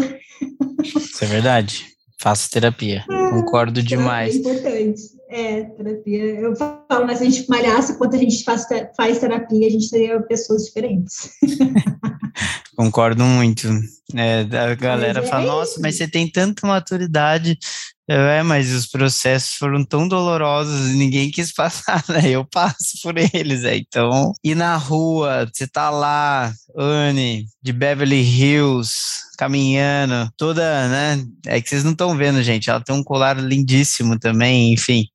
Isso é verdade. Faço terapia. *laughs* Ah, Concordo demais. É importante. É, terapia. Eu falo, mas a gente malhasse, quando a gente faz, faz terapia, a gente teria pessoas diferentes. *laughs* Concordo muito. É, a galera mas é fala, nossa, mas você tem tanta maturidade. É, mas os processos foram tão dolorosos e ninguém quis *laughs* passar, né? Eu passo por eles, é. Então, e na rua, você tá lá, Anne, de Beverly Hills, caminhando, toda, né? É que vocês não estão vendo, gente. Ela tem um colar lindíssimo também, enfim.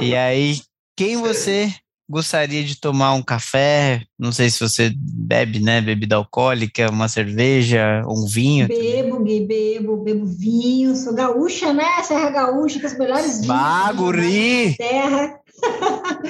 E aí, quem *laughs* você gostaria de tomar um café, não sei se você bebe, né, bebida alcoólica, uma cerveja, um vinho. Bebo, Gui, bebo, bebo vinho, sou gaúcha, né, Serra Gaúcha, com os melhores vinhos. Baguri! Terra.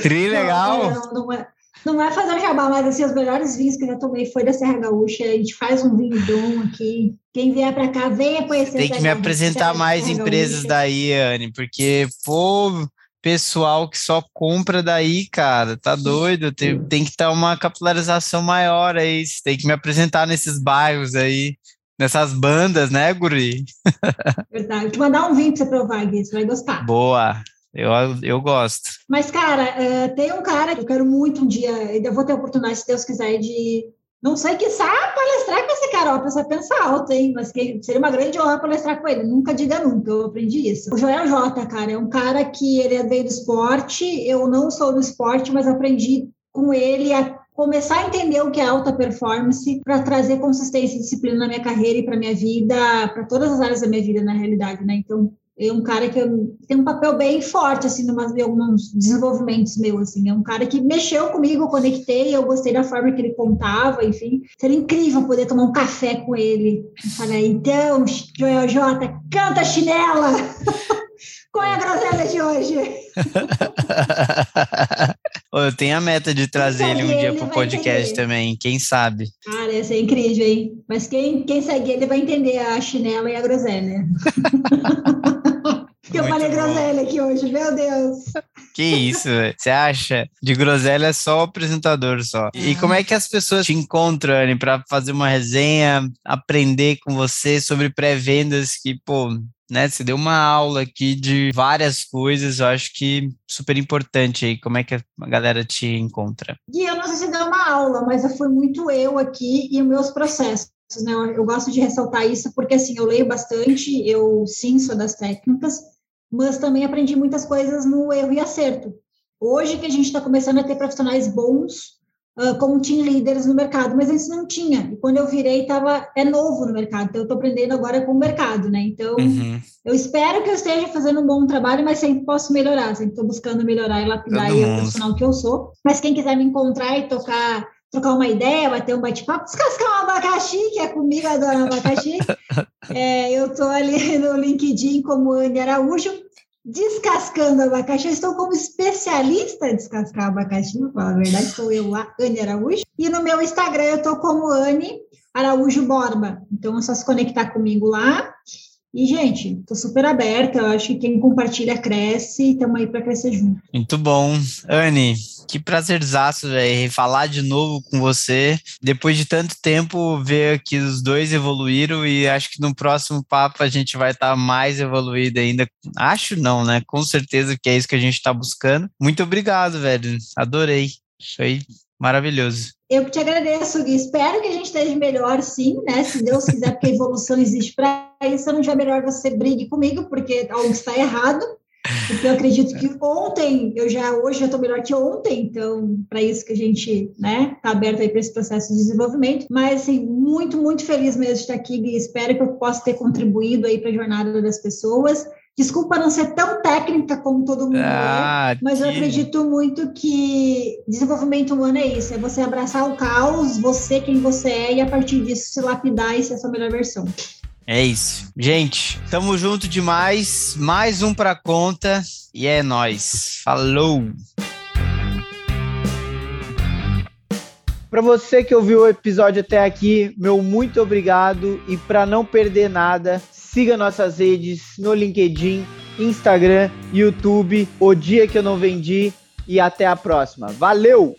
Tri legal. Não, não, não, é, não é fazer um jabá, mas assim, os melhores vinhos que eu já tomei foi da Serra Gaúcha, a gente faz um vinho bom aqui. Quem vier para cá, venha conhecer. Tem que me apresentar mais empresas daí, Anne, porque, pô pessoal que só compra daí, cara, tá doido? Tem, tem que estar uma capitalização maior aí. Você tem que me apresentar nesses bairros aí, nessas bandas, né, Guri? *laughs* Verdade. Vou mandar um vinho pra você provar, Gui, você vai gostar. Boa. Eu, eu gosto. Mas, cara, uh, tem um cara que eu quero muito um dia, ainda vou ter a oportunidade, se Deus quiser, de não sei que sabe palestrar com esse cara, ó, a pessoa pensa alto, hein? Mas que seria uma grande honra palestrar com ele. Nunca diga nunca, eu aprendi isso. O Joel J, cara, é um cara que ele é do esporte, eu não sou do esporte, mas aprendi com ele a começar a entender o que é alta performance para trazer consistência e disciplina na minha carreira e para minha vida, para todas as áreas da minha vida, na realidade, né? Então, é um cara que tem um papel bem forte, assim, em alguns desenvolvimentos meus, assim, é um cara que mexeu comigo, eu conectei, eu gostei da forma que ele contava, enfim, seria incrível poder tomar um café com ele, falei, então, Joel J, canta chinela! *laughs* Qual é a groselha de hoje? *laughs* Eu tenho a meta de trazer ele um dia para o podcast também, quem sabe? Cara, essa é incrível, hein? Mas quem, quem segue ele vai entender a chinela e a groselha. *laughs* que eu falei bom. groselha aqui hoje, meu Deus. Que isso, você acha? De groselha é só o apresentador só. E como é que as pessoas te encontram, Anne, para fazer uma resenha, aprender com você sobre pré-vendas que, pô, né? Você deu uma aula aqui de várias coisas, eu acho que super importante aí. Como é que a galera te encontra? E eu não sei se deu uma aula, mas foi muito eu aqui e os meus processos. Né? Eu gosto de ressaltar isso porque assim eu leio bastante, eu sim sou das técnicas, mas também aprendi muitas coisas no erro e acerto. Hoje que a gente está começando a ter profissionais bons uh, como team leaders no mercado, mas antes não tinha. E quando eu virei, tava, é novo no mercado, então eu estou aprendendo agora com o mercado, né? Então, uhum. eu espero que eu esteja fazendo um bom trabalho, mas sempre posso melhorar, sempre estou buscando melhorar e lapidar aí o profissional que eu sou. Mas quem quiser me encontrar e tocar trocar uma ideia, bater um bate-papo, descascar um abacaxi, que é comigo, adoro abacaxi. *laughs* é, eu estou ali *laughs* no LinkedIn como Anne Araújo descascando abacaxi. Eu estou como especialista em descascar abacaxi, vou falar a verdade, sou eu lá, Anne Araújo. E no meu Instagram eu estou como Anne Araújo Borba. Então é só se conectar comigo lá. E, gente, estou super aberta. Eu acho que quem compartilha cresce e estamos aí para crescer junto. Muito bom. Anne, que prazerzaço, velho, falar de novo com você. Depois de tanto tempo, ver que os dois evoluíram e acho que no próximo papo a gente vai estar tá mais evoluído ainda. Acho não, né? Com certeza que é isso que a gente está buscando. Muito obrigado, velho. Adorei. Isso aí Maravilhoso. Eu te agradeço, Gui. Espero que a gente esteja melhor, sim, né? Se Deus quiser, porque a evolução existe para isso. Se não tiver melhor, você brigue comigo, porque algo está errado. Porque eu acredito que ontem, eu já hoje já estou melhor que ontem, então para isso que a gente, né, está aberto aí para esse processo de desenvolvimento. Mas assim, muito, muito feliz mesmo de estar aqui, Gui. Espero que eu possa ter contribuído aí para a jornada das pessoas. Desculpa não ser tão técnica como todo mundo é, ah, é, mas que... eu acredito muito que desenvolvimento humano é isso, é você abraçar o caos, você quem você é, e a partir disso se lapidar e ser a sua melhor versão. É isso. Gente, tamo junto demais. Mais um pra conta e é nós. Falou! Para você que ouviu o episódio até aqui, meu muito obrigado e para não perder nada, siga nossas redes no LinkedIn, Instagram, YouTube, O Dia que eu não vendi e até a próxima. Valeu!